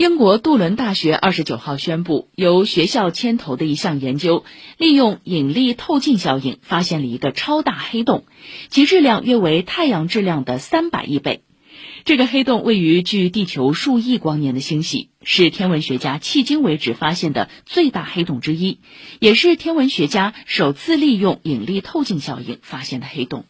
英国杜伦大学二十九号宣布由学校牵头的一项研究利用引力透镜效应发现了一个超大黑洞其质量约为太阳质量的三百亿倍。这个黑洞位于距地球数亿光年的星系是天文学家迄今为止发现的最大黑洞之一也是天文学家首次利用引力透镜效应发现的黑洞。